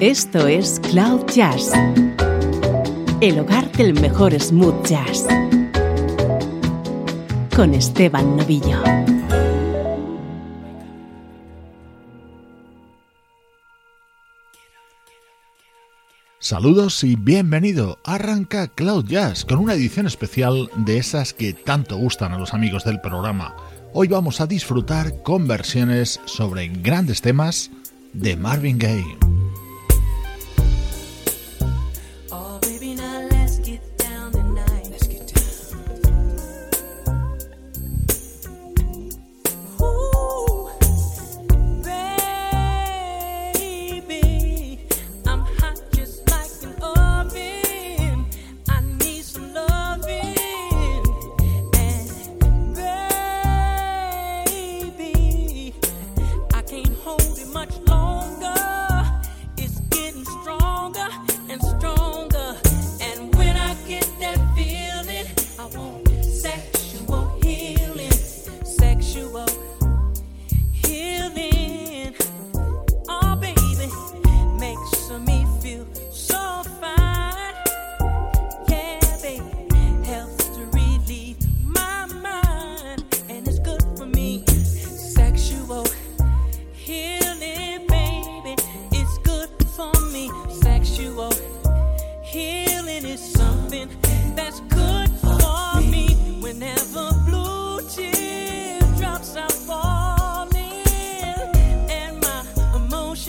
Esto es Cloud Jazz, el hogar del mejor smooth jazz, con Esteban Novillo. Saludos y bienvenido. Arranca Cloud Jazz con una edición especial de esas que tanto gustan a los amigos del programa. Hoy vamos a disfrutar con versiones sobre grandes temas de Marvin Gaye.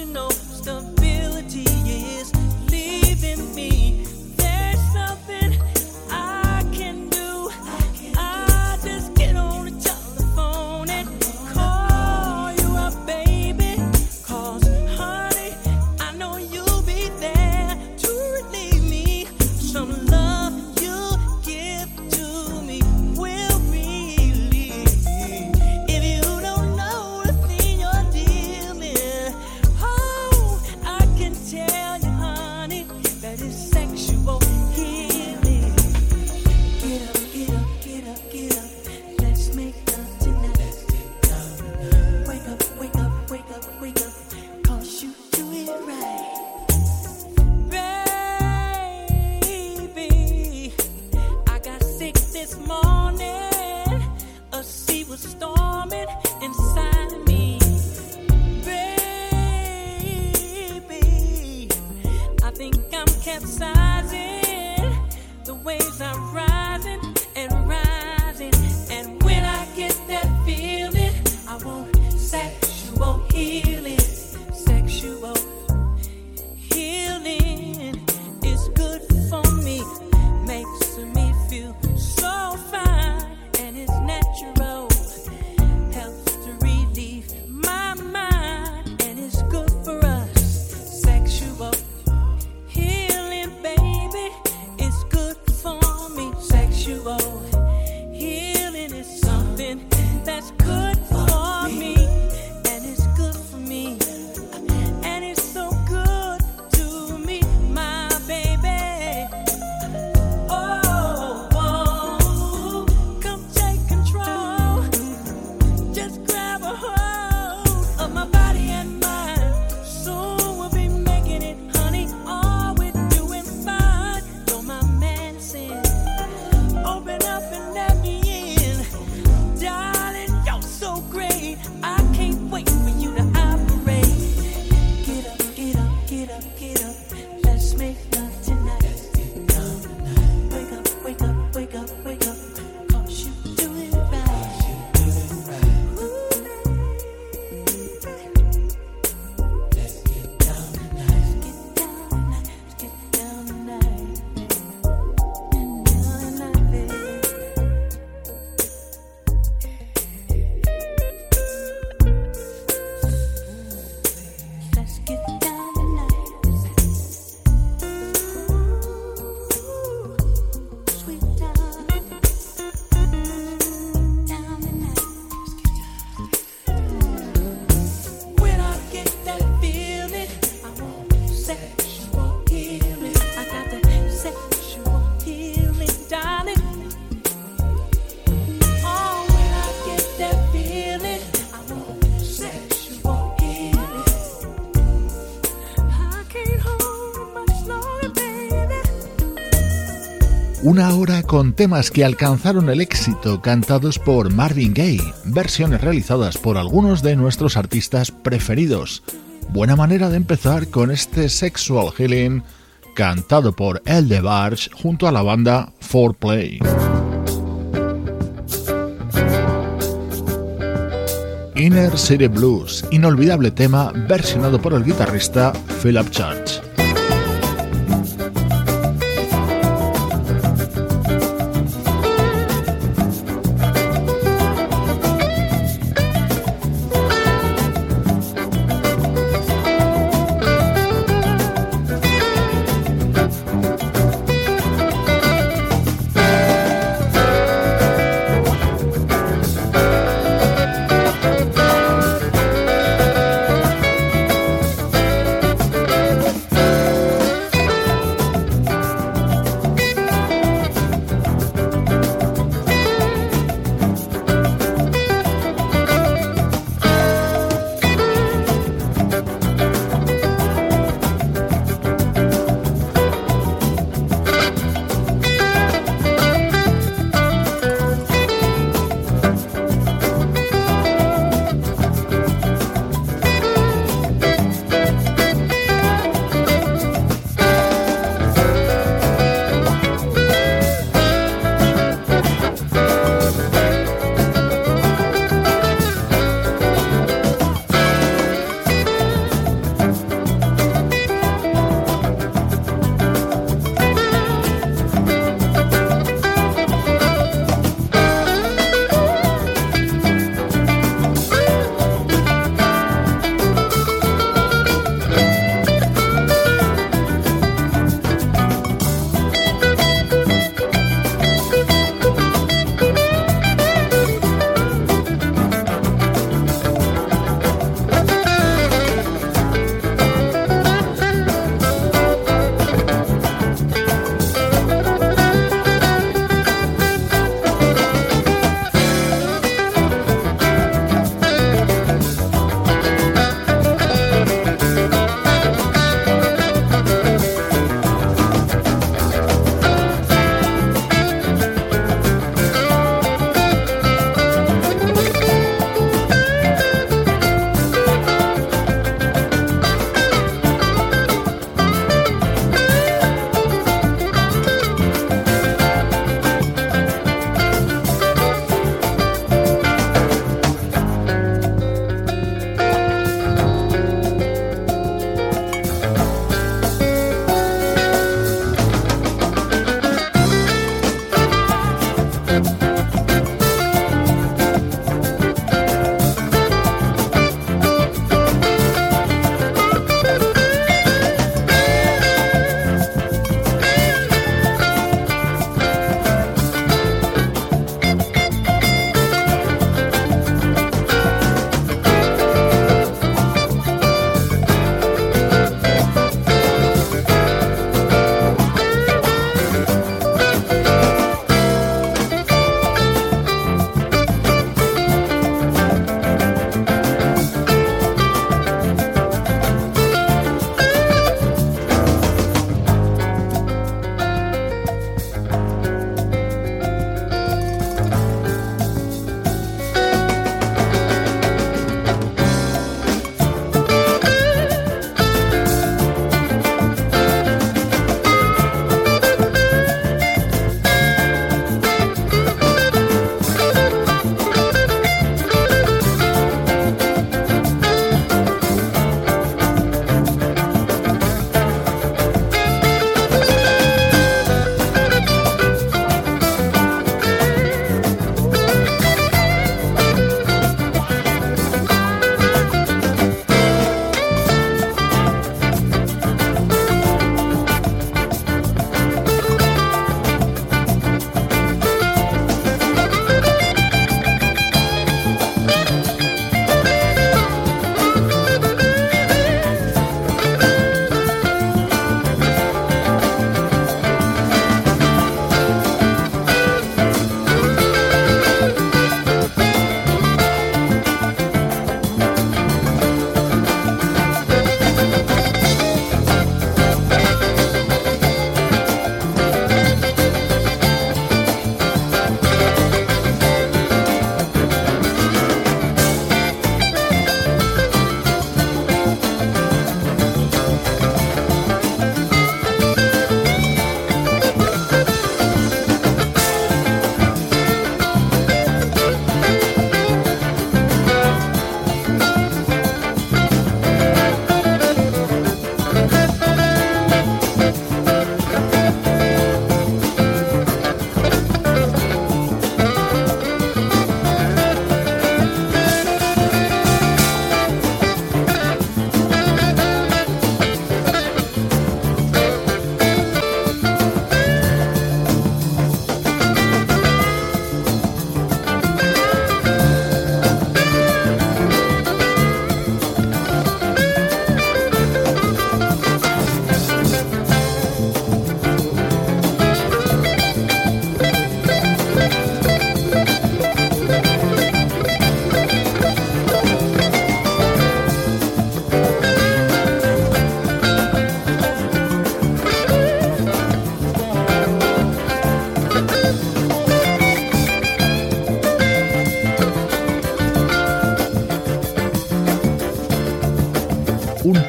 you know stuff. Una hora con temas que alcanzaron el éxito cantados por Marvin Gaye, versiones realizadas por algunos de nuestros artistas preferidos. Buena manera de empezar con este Sexual Healing cantado por El de Barge junto a la banda 4Play. Inner City Blues, inolvidable tema versionado por el guitarrista Philip Church.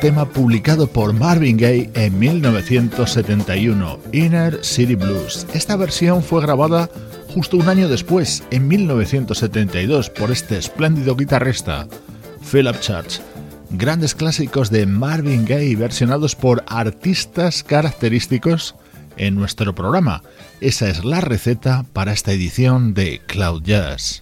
Tema publicado por Marvin Gaye en 1971, Inner City Blues. Esta versión fue grabada justo un año después, en 1972, por este espléndido guitarrista, Philip Church. Grandes clásicos de Marvin Gaye versionados por artistas característicos en nuestro programa. Esa es la receta para esta edición de Cloud Jazz.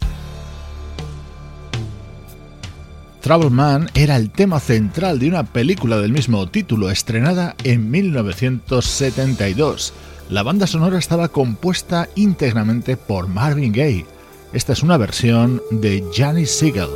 Trouble Man era el tema central de una película del mismo título estrenada en 1972. La banda sonora estaba compuesta íntegramente por Marvin Gaye. Esta es una versión de Johnny Siegel.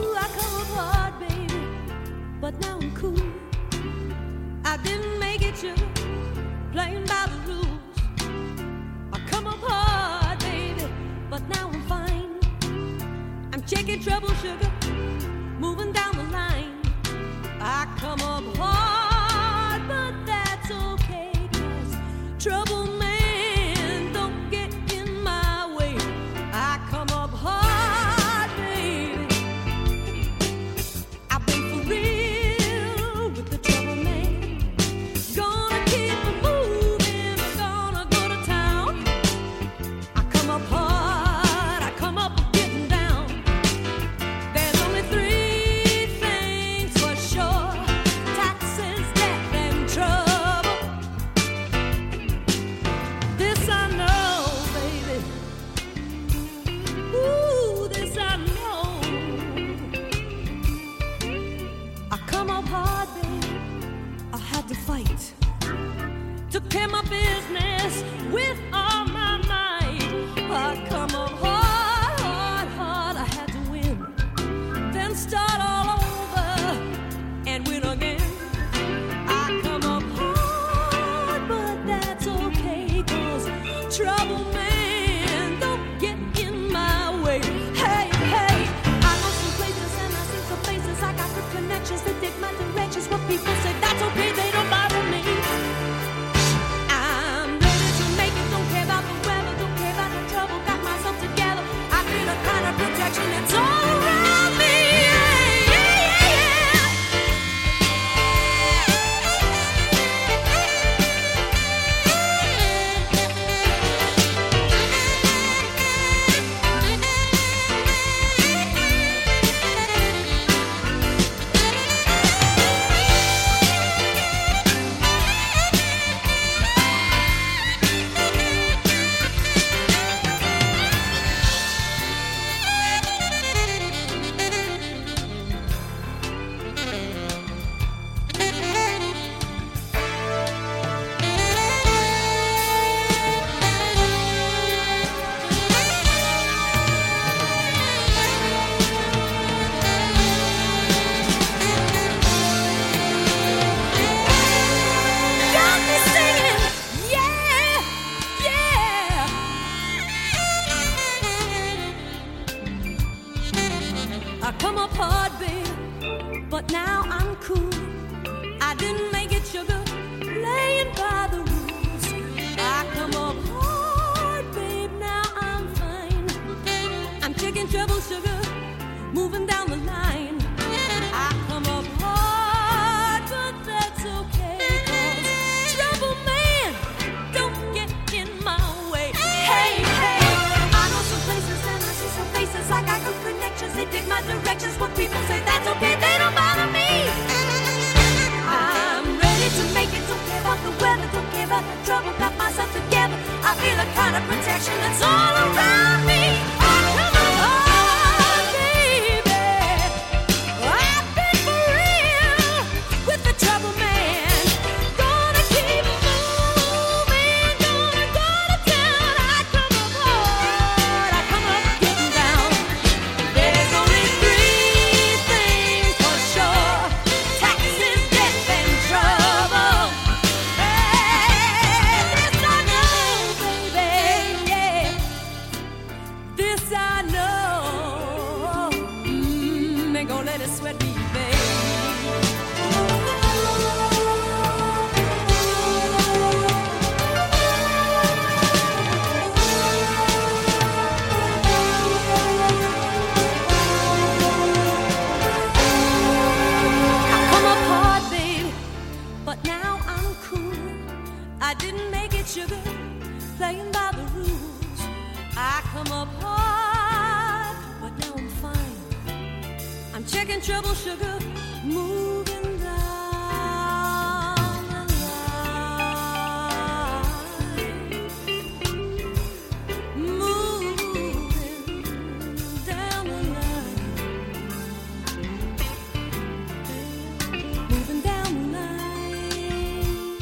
baby.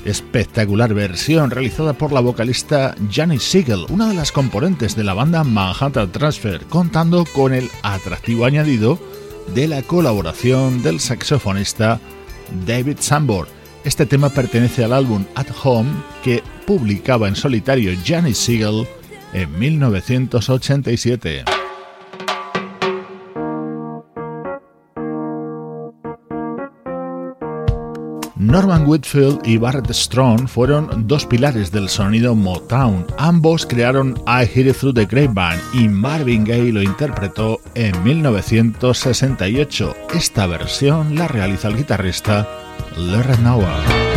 Espectacular versión realizada por la vocalista Janis Siegel, una de las componentes de la banda Manhattan Transfer, contando con el atractivo añadido de la colaboración del saxofonista David Sambor. Este tema pertenece al álbum At Home que publicaba en solitario Janis Siegel en 1987. Norman Whitfield y Barrett Strong fueron dos pilares del sonido Motown. Ambos crearon I Hear It Through the Grapevine y Marvin Gaye lo interpretó en 1968. Esta versión la realiza el guitarrista Larry Noah.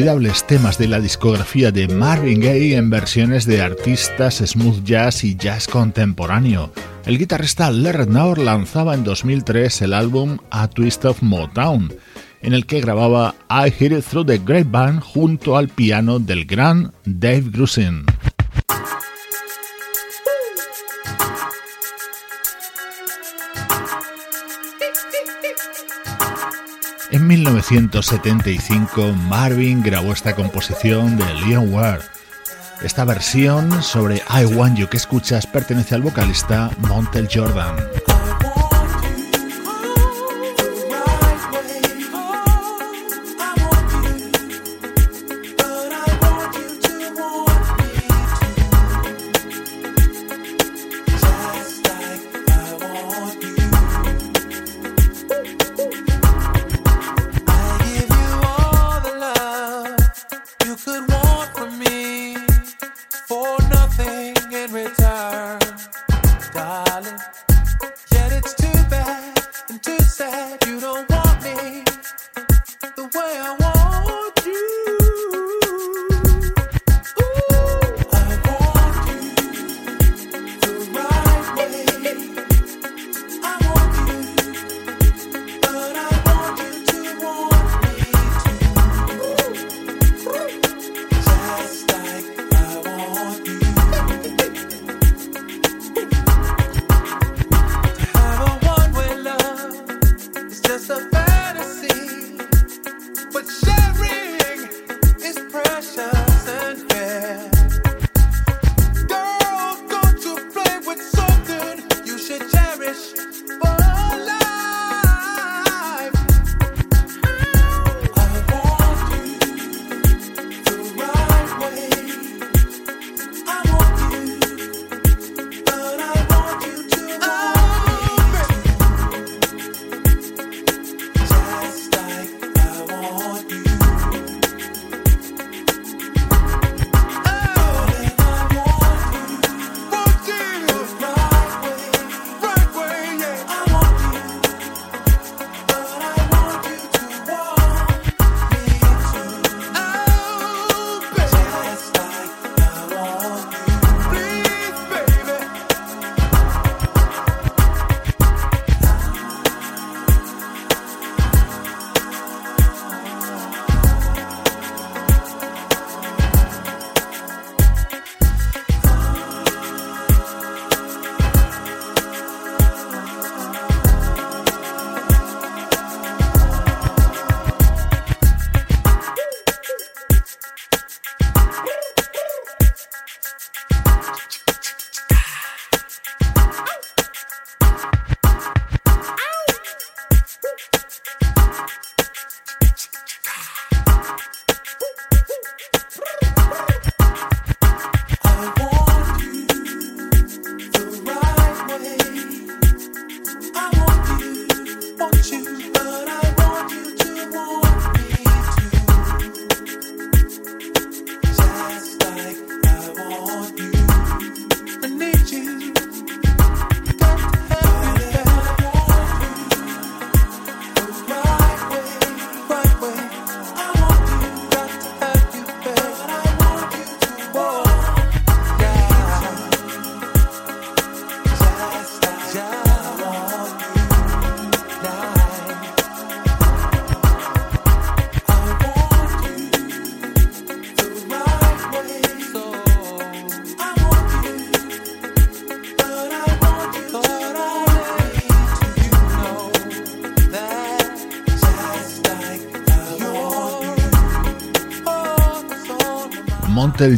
Inolvidables temas de la discografía de Marvin Gaye en versiones de artistas smooth jazz y jazz contemporáneo. El guitarrista Larry Naur lanzaba en 2003 el álbum A Twist of Motown, en el que grababa I Hear It Through the Grapevine junto al piano del gran Dave Grusin. 1975 Marvin grabó esta composición de Leon Ware. Esta versión sobre I Want You que escuchas pertenece al vocalista Montel Jordan.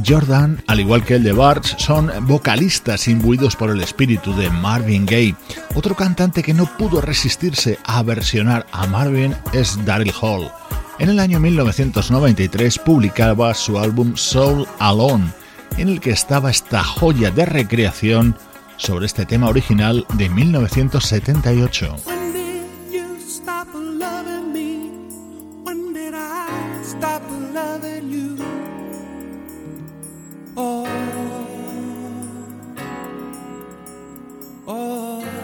Jordan, al igual que el de Barts, son vocalistas imbuidos por el espíritu de Marvin Gaye. Otro cantante que no pudo resistirse a versionar a Marvin es Daryl Hall. En el año 1993 publicaba su álbum Soul Alone, en el que estaba esta joya de recreación sobre este tema original de 1978.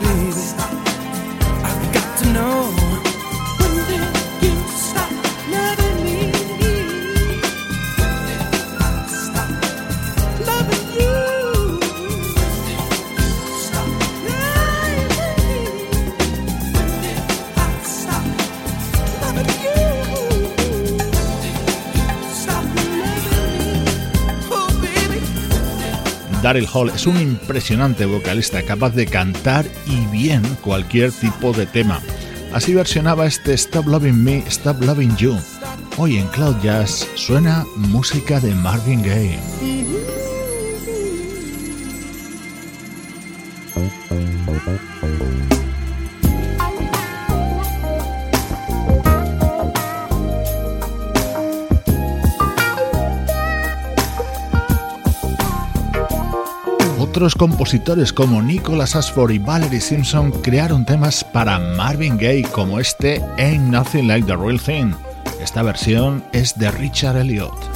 baby. I've got to know. Daryl Hall es un impresionante vocalista capaz de cantar y bien cualquier tipo de tema. Así versionaba este Stop Loving Me, Stop Loving You. Hoy en Cloud Jazz suena música de Marvin Gaye. Otros compositores como Nicholas Ashford y Valerie Simpson crearon temas para Marvin Gaye como este Ain't Nothing Like the Real Thing. Esta versión es de Richard Elliott.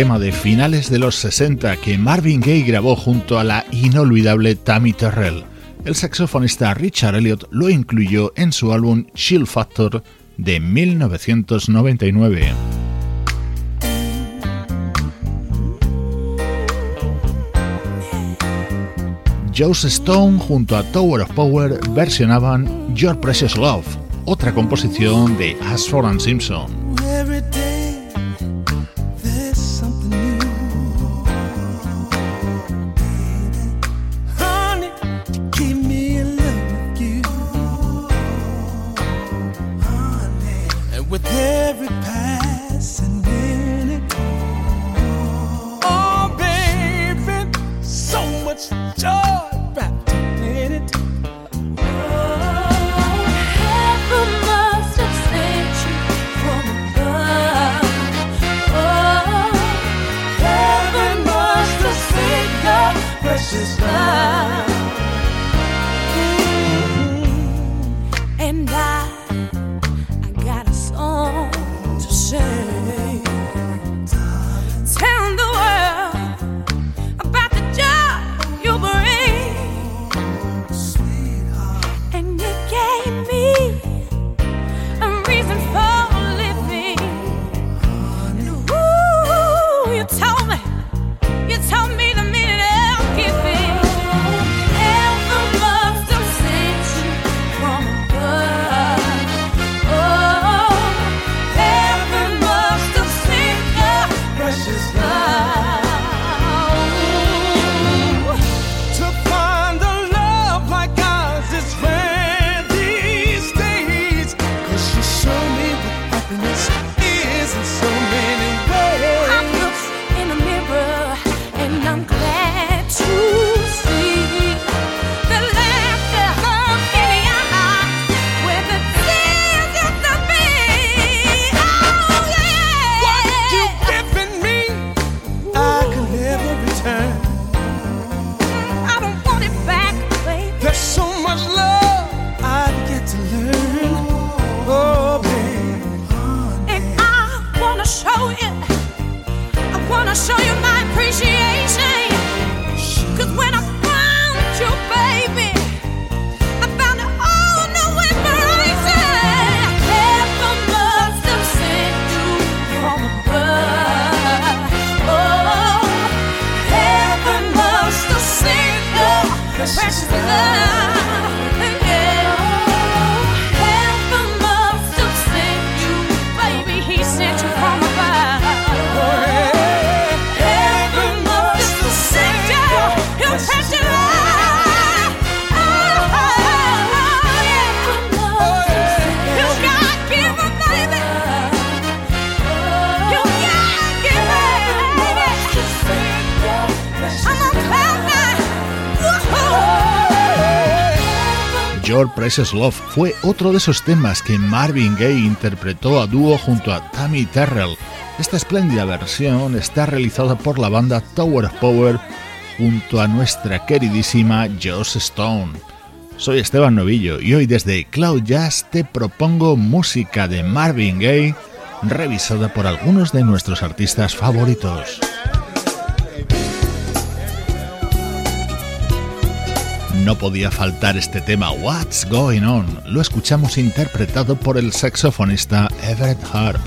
Tema de finales de los 60 que Marvin Gaye grabó junto a la inolvidable Tammy Terrell. El saxofonista Richard Elliot lo incluyó en su álbum Chill Factor de 1999. Joe Stone junto a Tower of Power versionaban Your Precious Love, otra composición de Ashford and Simpson. Love fue otro de esos temas que Marvin Gaye interpretó a dúo junto a Tammy Terrell. Esta espléndida versión está realizada por la banda Tower of Power junto a nuestra queridísima Joss Stone. Soy Esteban Novillo y hoy desde Cloud Jazz te propongo música de Marvin Gaye revisada por algunos de nuestros artistas favoritos. No podía faltar este tema What's Going On. Lo escuchamos interpretado por el saxofonista Everett Harp.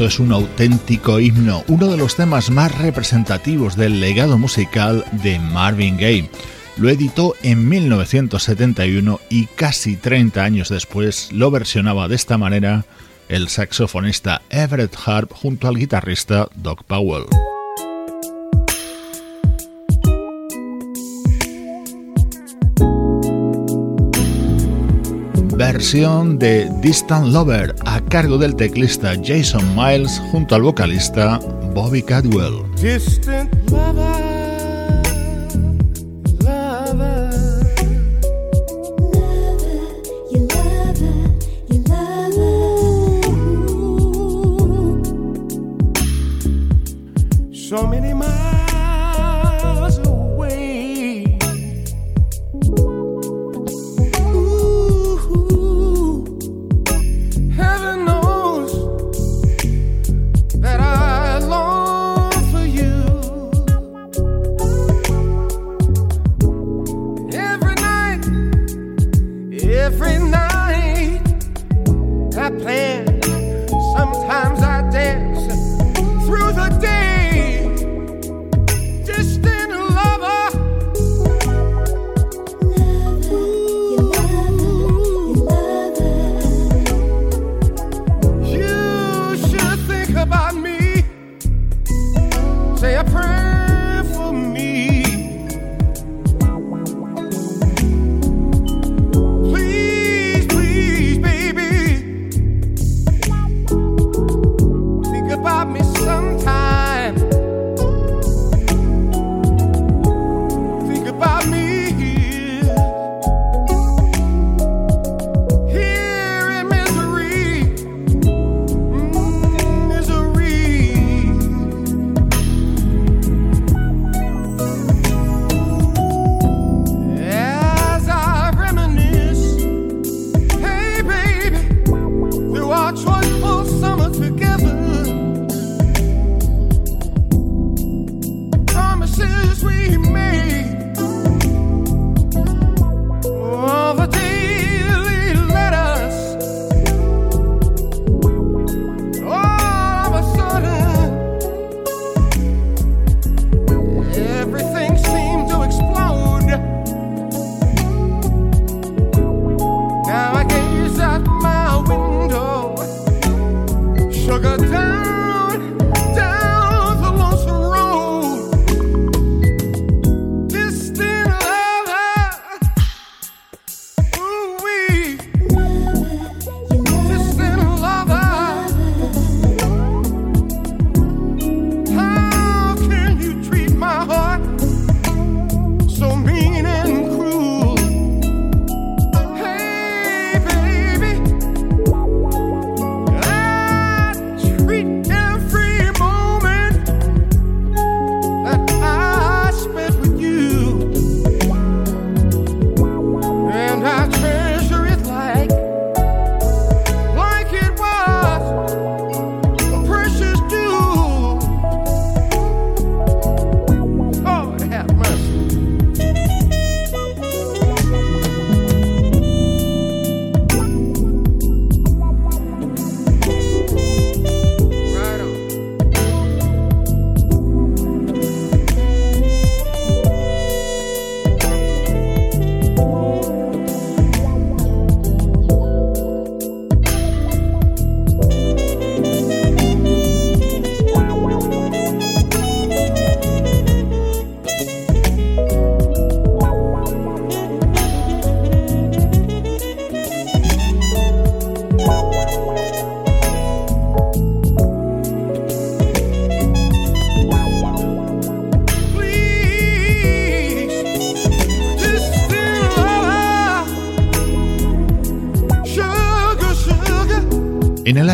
Es un auténtico himno, uno de los temas más representativos del legado musical de Marvin Gaye. Lo editó en 1971 y casi 30 años después lo versionaba de esta manera el saxofonista Everett Harp junto al guitarrista Doc Powell. Versión de Distant Lover a cargo del teclista Jason Miles junto al vocalista Bobby Cadwell. Distant lover.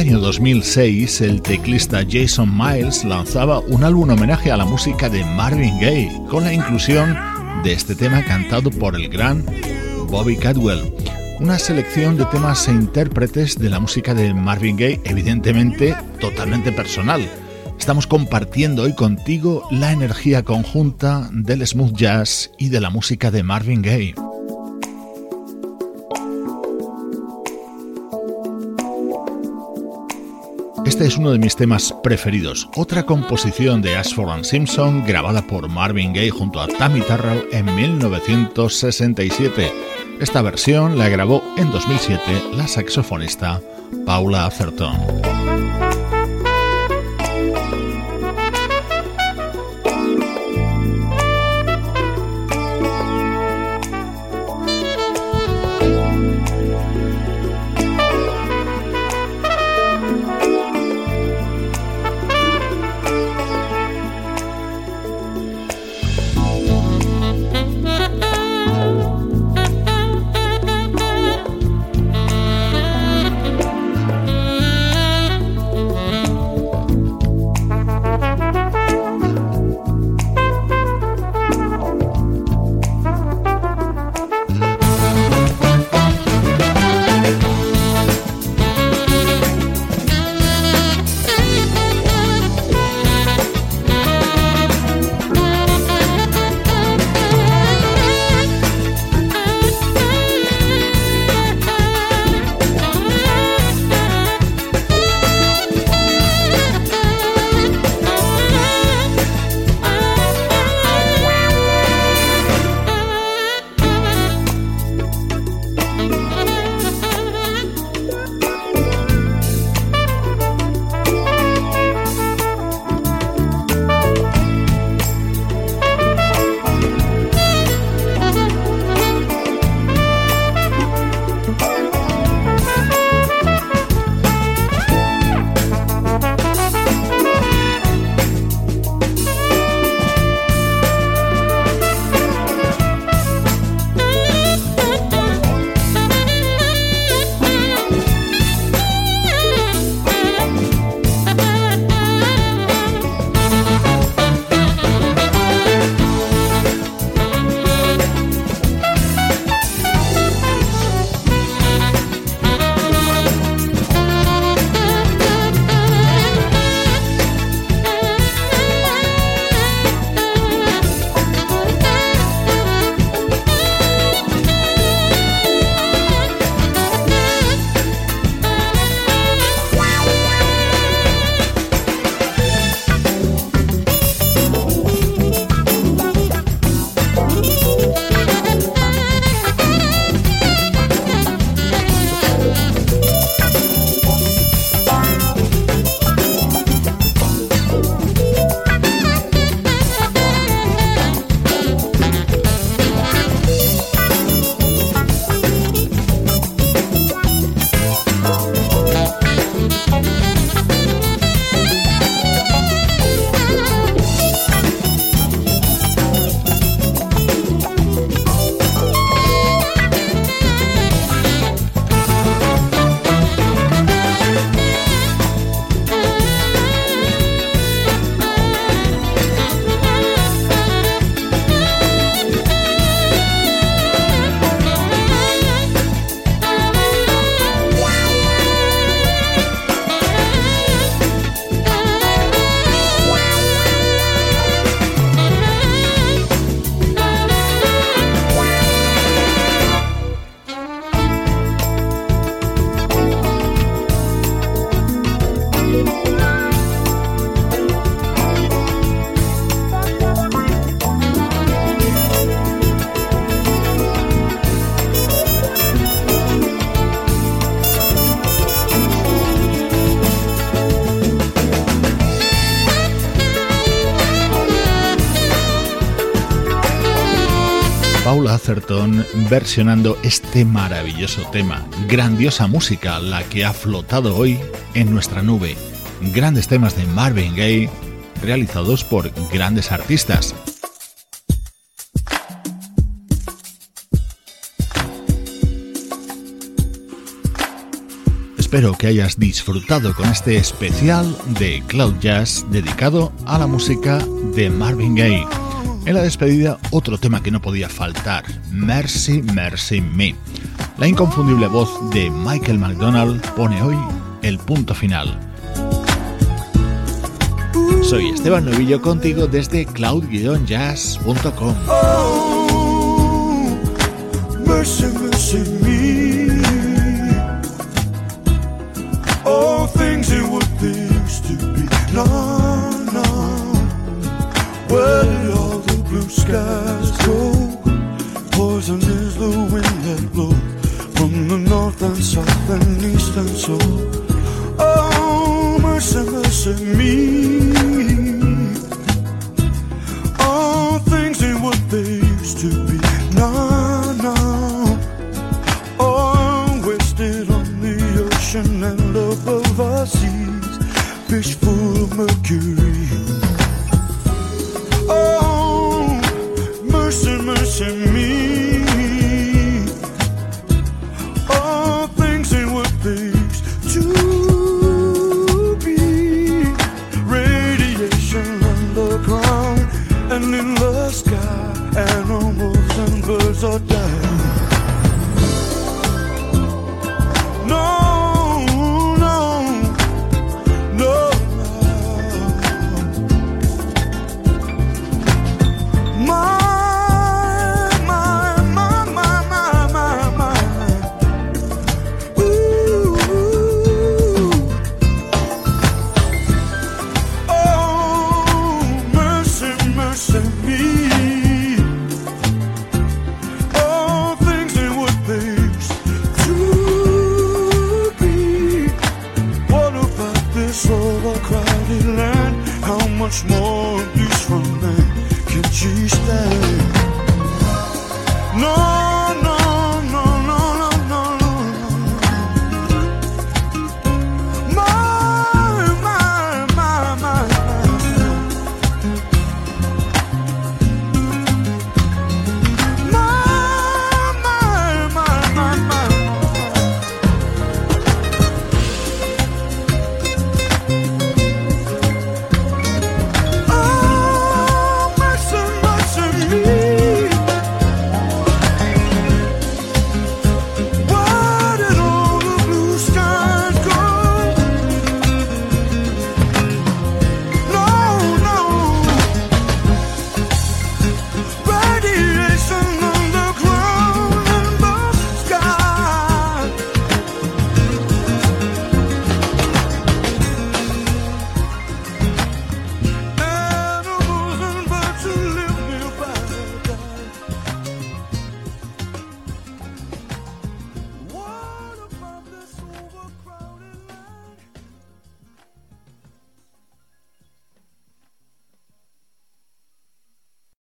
Año 2006, el teclista Jason Miles lanzaba un álbum homenaje a la música de Marvin Gaye, con la inclusión de este tema cantado por el gran Bobby Cadwell. Una selección de temas e intérpretes de la música de Marvin Gaye, evidentemente totalmente personal. Estamos compartiendo hoy contigo la energía conjunta del smooth jazz y de la música de Marvin Gaye. Este es uno de mis temas preferidos, otra composición de Ashford and Simpson grabada por Marvin Gaye junto a Tammy Terrell en 1967. Esta versión la grabó en 2007 la saxofonista Paula Atherton. Versionando este maravilloso tema. Grandiosa música la que ha flotado hoy en nuestra nube. Grandes temas de Marvin Gaye realizados por grandes artistas. Espero que hayas disfrutado con este especial de Cloud Jazz dedicado a la música de Marvin Gaye. En la despedida, otro tema que no podía faltar, Mercy, Mercy Me. La inconfundible voz de Michael McDonald pone hoy el punto final. Soy Esteban Novillo contigo desde cloud-jazz.com. Oh, mercy, mercy me. Oh, things it would things to be. No, no. Well, blue skies go? Poison is the wind that blows from the north and south and east and south. Oh, mercy, mercy me. All things ain't what they used to be. No, no. Oh, wasted on the ocean and above our seas. Fish full of mercury.